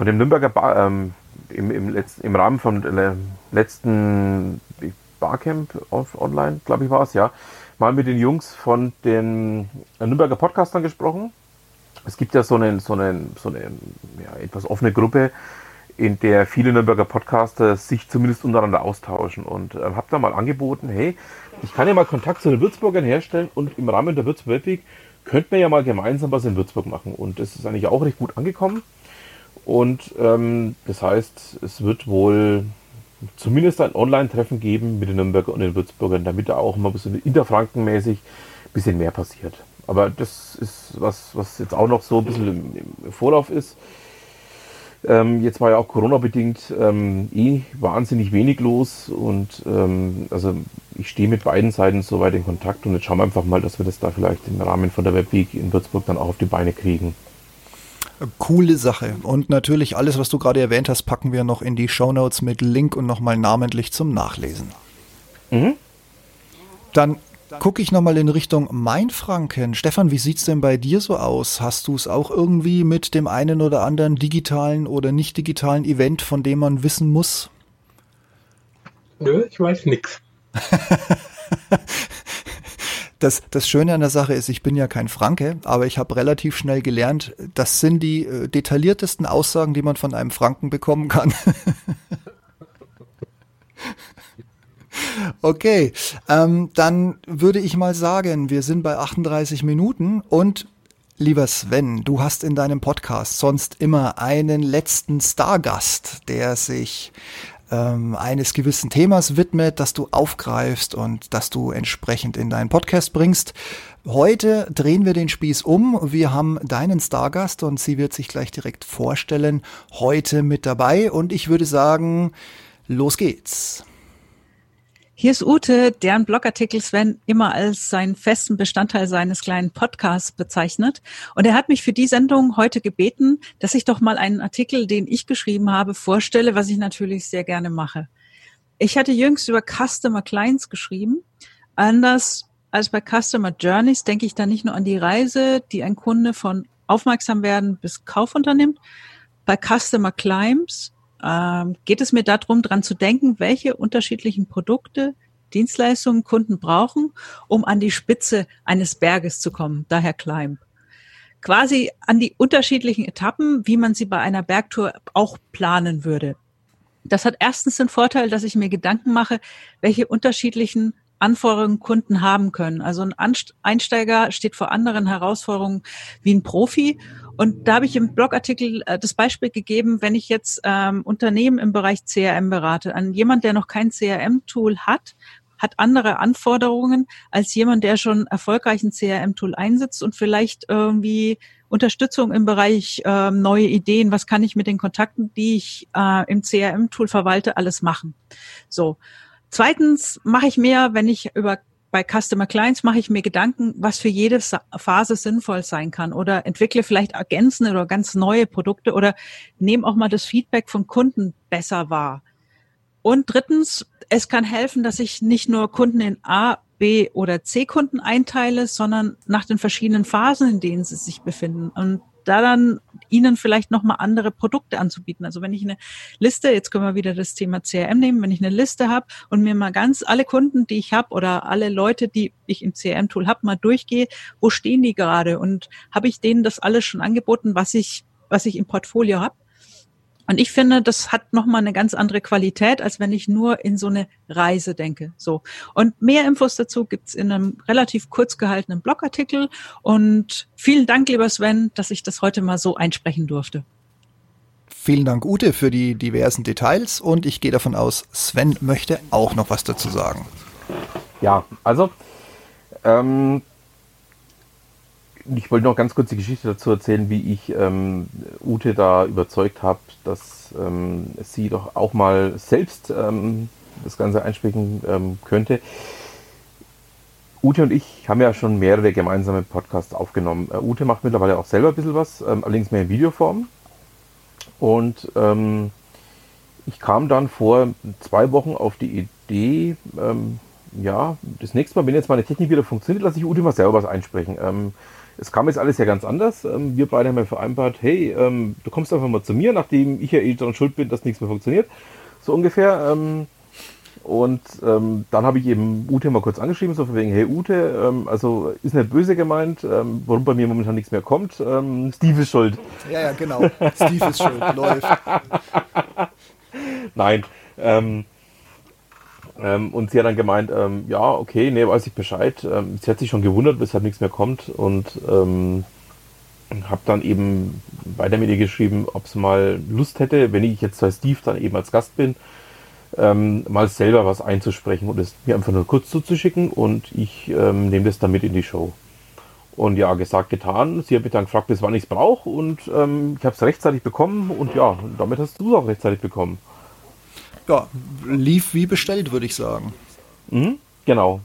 von dem Nürnberger Bar, ähm, im, im, letzten, im Rahmen von letzten Barcamp auf, online, glaube ich war es, ja, mal mit den Jungs von den Nürnberger Podcastern gesprochen. Es gibt ja so eine, so eine, so eine ja, etwas offene Gruppe, in der viele Nürnberger Podcaster sich zumindest untereinander austauschen und äh, habe da mal angeboten, hey, ich kann ja mal Kontakt zu den Würzburgern herstellen und im Rahmen der Würzburg Week könnten wir ja mal gemeinsam was in Würzburg machen und das ist eigentlich auch recht gut angekommen und ähm, das heißt, es wird wohl zumindest ein Online-Treffen geben mit den Nürnberger und den Würzburgern, damit da auch mal ein bisschen interfrankenmäßig ein bisschen mehr passiert. Aber das ist was, was jetzt auch noch so ein bisschen im, im Vorlauf ist. Ähm, jetzt war ja auch Corona-bedingt ähm, eh wahnsinnig wenig los und ähm, also ich stehe mit beiden Seiten soweit in Kontakt und jetzt schauen wir einfach mal, dass wir das da vielleicht im Rahmen von der Webweek in Würzburg dann auch auf die Beine kriegen. Coole Sache. Und natürlich alles, was du gerade erwähnt hast, packen wir noch in die Show Notes mit Link und nochmal namentlich zum Nachlesen. Mhm. Dann gucke ich nochmal in Richtung Mainfranken. Stefan, wie sieht's denn bei dir so aus? Hast du es auch irgendwie mit dem einen oder anderen digitalen oder nicht digitalen Event, von dem man wissen muss? Nö, ich weiß nichts. [laughs] Das, das Schöne an der Sache ist, ich bin ja kein Franke, aber ich habe relativ schnell gelernt, das sind die äh, detailliertesten Aussagen, die man von einem Franken bekommen kann. [laughs] Okay, ähm, dann würde ich mal sagen, wir sind bei 38 Minuten und lieber Sven, du hast in deinem Podcast sonst immer einen letzten Stargast, der sich ähm, eines gewissen Themas widmet, das du aufgreifst und das du entsprechend in deinen Podcast bringst. Heute drehen wir den Spieß um. Wir haben deinen Stargast und sie wird sich gleich direkt vorstellen, heute mit dabei und ich würde sagen, los geht's. Hier ist Ute, deren Blogartikel Sven immer als seinen festen Bestandteil seines kleinen Podcasts bezeichnet. Und er hat mich für die Sendung heute gebeten, dass ich doch mal einen Artikel, den ich geschrieben habe, vorstelle, was ich natürlich sehr gerne mache. Ich hatte jüngst über Customer Clients geschrieben. Anders als bei Customer Journeys denke ich da nicht nur an die Reise, die ein Kunde von aufmerksam werden bis Kauf unternimmt. Bei Customer Climbs ähm, geht es mir darum, dran zu denken, welche unterschiedlichen Produkte, Dienstleistungen Kunden brauchen, um an die Spitze eines Berges zu kommen, daher Climb. Quasi an die unterschiedlichen Etappen, wie man sie bei einer Bergtour auch planen würde. Das hat erstens den Vorteil, dass ich mir Gedanken mache, welche unterschiedlichen Anforderungen Kunden haben können. Also ein Einsteiger steht vor anderen Herausforderungen wie ein Profi. Und da habe ich im Blogartikel äh, das Beispiel gegeben, wenn ich jetzt ähm, Unternehmen im Bereich CRM berate, an jemand, der noch kein CRM-Tool hat, hat andere Anforderungen als jemand, der schon erfolgreich ein CRM-Tool einsetzt und vielleicht irgendwie Unterstützung im Bereich äh, neue Ideen, was kann ich mit den Kontakten, die ich äh, im CRM-Tool verwalte, alles machen. So. Zweitens mache ich mir, wenn ich über bei Customer Clients mache ich mir Gedanken, was für jede Phase sinnvoll sein kann oder entwickle vielleicht ergänzende oder ganz neue Produkte oder nehme auch mal das Feedback von Kunden besser wahr. Und drittens, es kann helfen, dass ich nicht nur Kunden in A, B oder C Kunden einteile, sondern nach den verschiedenen Phasen, in denen sie sich befinden. Und da dann ihnen vielleicht nochmal andere Produkte anzubieten. Also wenn ich eine Liste, jetzt können wir wieder das Thema CRM nehmen, wenn ich eine Liste habe und mir mal ganz alle Kunden, die ich habe oder alle Leute, die ich im CRM-Tool habe, mal durchgehe, wo stehen die gerade und habe ich denen das alles schon angeboten, was ich, was ich im Portfolio habe? Und ich finde, das hat nochmal eine ganz andere Qualität, als wenn ich nur in so eine Reise denke. So. Und mehr Infos dazu gibt's in einem relativ kurz gehaltenen Blogartikel. Und vielen Dank, lieber Sven, dass ich das heute mal so einsprechen durfte. Vielen Dank, Ute, für die diversen Details. Und ich gehe davon aus, Sven möchte auch noch was dazu sagen. Ja, also ähm, ich wollte noch ganz kurz die Geschichte dazu erzählen, wie ich ähm, Ute da überzeugt habe, dass ähm, sie doch auch mal selbst ähm, das Ganze einsprechen ähm, könnte. Ute und ich haben ja schon mehrere gemeinsame Podcasts aufgenommen. Uh, Ute macht mittlerweile auch selber ein bisschen was, ähm, allerdings mehr in Videoform. Und ähm, ich kam dann vor zwei Wochen auf die Idee, ja, das nächste Mal, wenn jetzt meine Technik wieder funktioniert, lasse ich Ute mal selber was einsprechen. Es kam jetzt alles ja ganz anders. Ähm, wir beide haben ja vereinbart, hey, ähm, du kommst einfach mal zu mir, nachdem ich ja eh daran schuld bin, dass nichts mehr funktioniert. So ungefähr. Ähm, und ähm, dann habe ich eben Ute mal kurz angeschrieben, so von wegen, hey Ute, ähm, also ist nicht böse gemeint, ähm, warum bei mir momentan nichts mehr kommt. Steve ist schuld. Ja, ja, genau. Steve ist schuld, läuft. [laughs] Nein. Ähm, ähm, und sie hat dann gemeint, ähm, ja, okay, nee, weiß ich Bescheid. Ähm, sie hat sich schon gewundert, weshalb nichts mehr kommt und ähm, habe dann eben weiter mit ihr geschrieben, ob sie mal Lust hätte, wenn ich jetzt bei Steve dann eben als Gast bin, ähm, mal selber was einzusprechen und es mir einfach nur kurz zuzuschicken und ich ähm, nehme das dann mit in die Show. Und ja, gesagt, getan. Sie hat mich dann gefragt, bis wann ich es brauche und ähm, ich habe es rechtzeitig bekommen und ja, damit hast du es auch rechtzeitig bekommen ja, lief wie bestellt, würde ich sagen. Mhm, genau.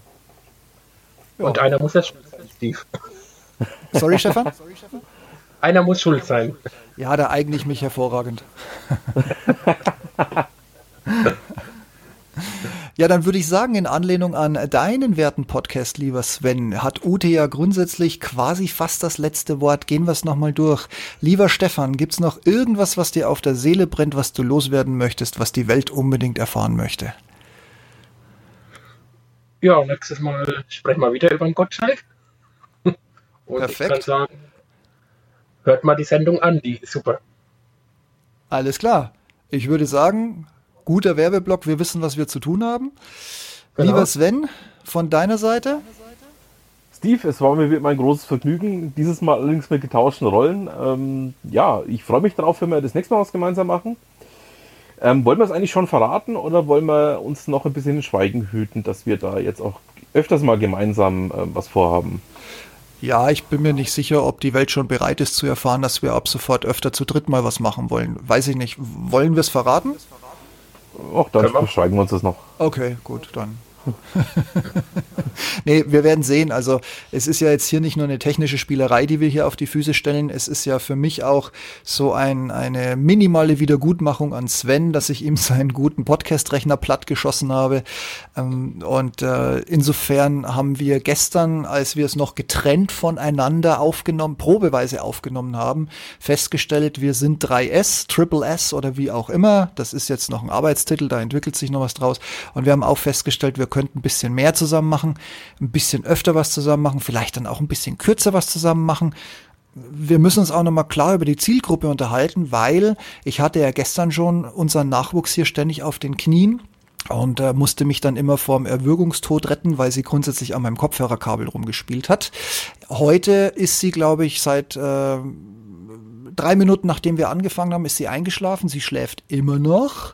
Ja. Und einer muss jetzt schuld sein, Steve. Sorry, Stefan? Einer muss schuld sein. Ja, da eigne ich mich hervorragend. [laughs] Ja, dann würde ich sagen, in Anlehnung an deinen werten Podcast, lieber Sven, hat Ute ja grundsätzlich quasi fast das letzte Wort. Gehen wir es nochmal durch. Lieber Stefan, gibt's noch irgendwas, was dir auf der Seele brennt, was du loswerden möchtest, was die Welt unbedingt erfahren möchte? Ja, nächstes Mal sprechen wir wieder über den Gottschalk. [laughs] Und Perfekt. ich kann sagen, hört mal die Sendung an, die ist super. Alles klar. Ich würde sagen, guter Werbeblock, wir wissen, was wir zu tun haben. Genau. Lieber Sven, von deiner Seite? Steve, es war mir mein großes Vergnügen, dieses Mal allerdings mit getauschten Rollen. Ähm, ja, ich freue mich darauf, wenn wir das nächste Mal was gemeinsam machen. Ähm, wollen wir es eigentlich schon verraten oder wollen wir uns noch ein bisschen in Schweigen hüten, dass wir da jetzt auch öfters mal gemeinsam äh, was vorhaben? Ja, ich bin mir nicht sicher, ob die Welt schon bereit ist zu erfahren, dass wir ab sofort öfter zu dritt mal was machen wollen. Weiß ich nicht. Wollen wir es verraten? Ach, dann verschweigen wir uns das noch. Okay, gut, dann [laughs] nee, wir werden sehen. Also es ist ja jetzt hier nicht nur eine technische Spielerei, die wir hier auf die Füße stellen. Es ist ja für mich auch so ein, eine minimale Wiedergutmachung an Sven, dass ich ihm [laughs] seinen guten Podcast-Rechner platt geschossen habe. Ähm, und äh, insofern haben wir gestern, als wir es noch getrennt voneinander aufgenommen, probeweise aufgenommen haben, festgestellt, wir sind 3S, Triple S oder wie auch immer. Das ist jetzt noch ein Arbeitstitel, da entwickelt sich noch was draus. Und wir haben auch festgestellt, wir könnten ein bisschen mehr zusammen machen, ein bisschen öfter was zusammen machen, vielleicht dann auch ein bisschen kürzer was zusammen machen. Wir müssen uns auch nochmal klar über die Zielgruppe unterhalten, weil ich hatte ja gestern schon unseren Nachwuchs hier ständig auf den Knien und äh, musste mich dann immer vorm Erwürgungstod retten, weil sie grundsätzlich an meinem Kopfhörerkabel rumgespielt hat. Heute ist sie, glaube ich, seit äh, drei Minuten nachdem wir angefangen haben, ist sie eingeschlafen. Sie schläft immer noch.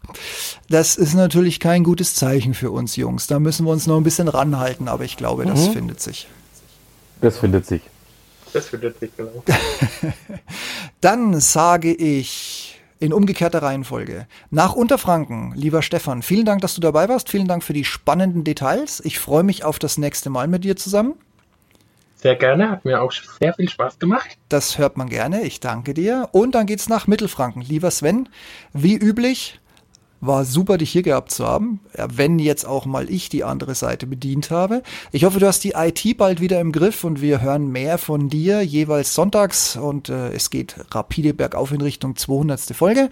Das ist natürlich kein gutes Zeichen für uns Jungs. Da müssen wir uns noch ein bisschen ranhalten, aber ich glaube, das mhm. findet sich. Das findet sich. Das findet sich, genau. [laughs] Dann sage ich in umgekehrter Reihenfolge. Nach Unterfranken, lieber Stefan, vielen Dank, dass du dabei warst. Vielen Dank für die spannenden Details. Ich freue mich auf das nächste Mal mit dir zusammen. Sehr gerne, hat mir auch sehr viel Spaß gemacht. Das hört man gerne, ich danke dir. Und dann geht's nach Mittelfranken. Lieber Sven, wie üblich, war super, dich hier gehabt zu haben, wenn jetzt auch mal ich die andere Seite bedient habe. Ich hoffe, du hast die IT bald wieder im Griff und wir hören mehr von dir jeweils sonntags und äh, es geht rapide bergauf in Richtung 200. Folge.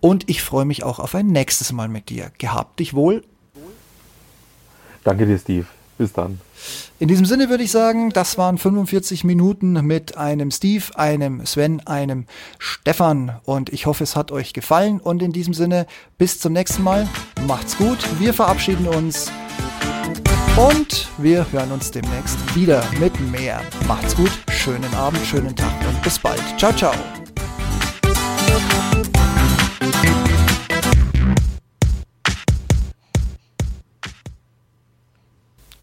Und ich freue mich auch auf ein nächstes Mal mit dir. Gehabt dich wohl. Danke dir, Steve. Bis dann. In diesem Sinne würde ich sagen, das waren 45 Minuten mit einem Steve, einem Sven, einem Stefan und ich hoffe, es hat euch gefallen und in diesem Sinne bis zum nächsten Mal. Macht's gut, wir verabschieden uns und wir hören uns demnächst wieder mit mehr. Macht's gut, schönen Abend, schönen Tag und bis bald. Ciao, ciao.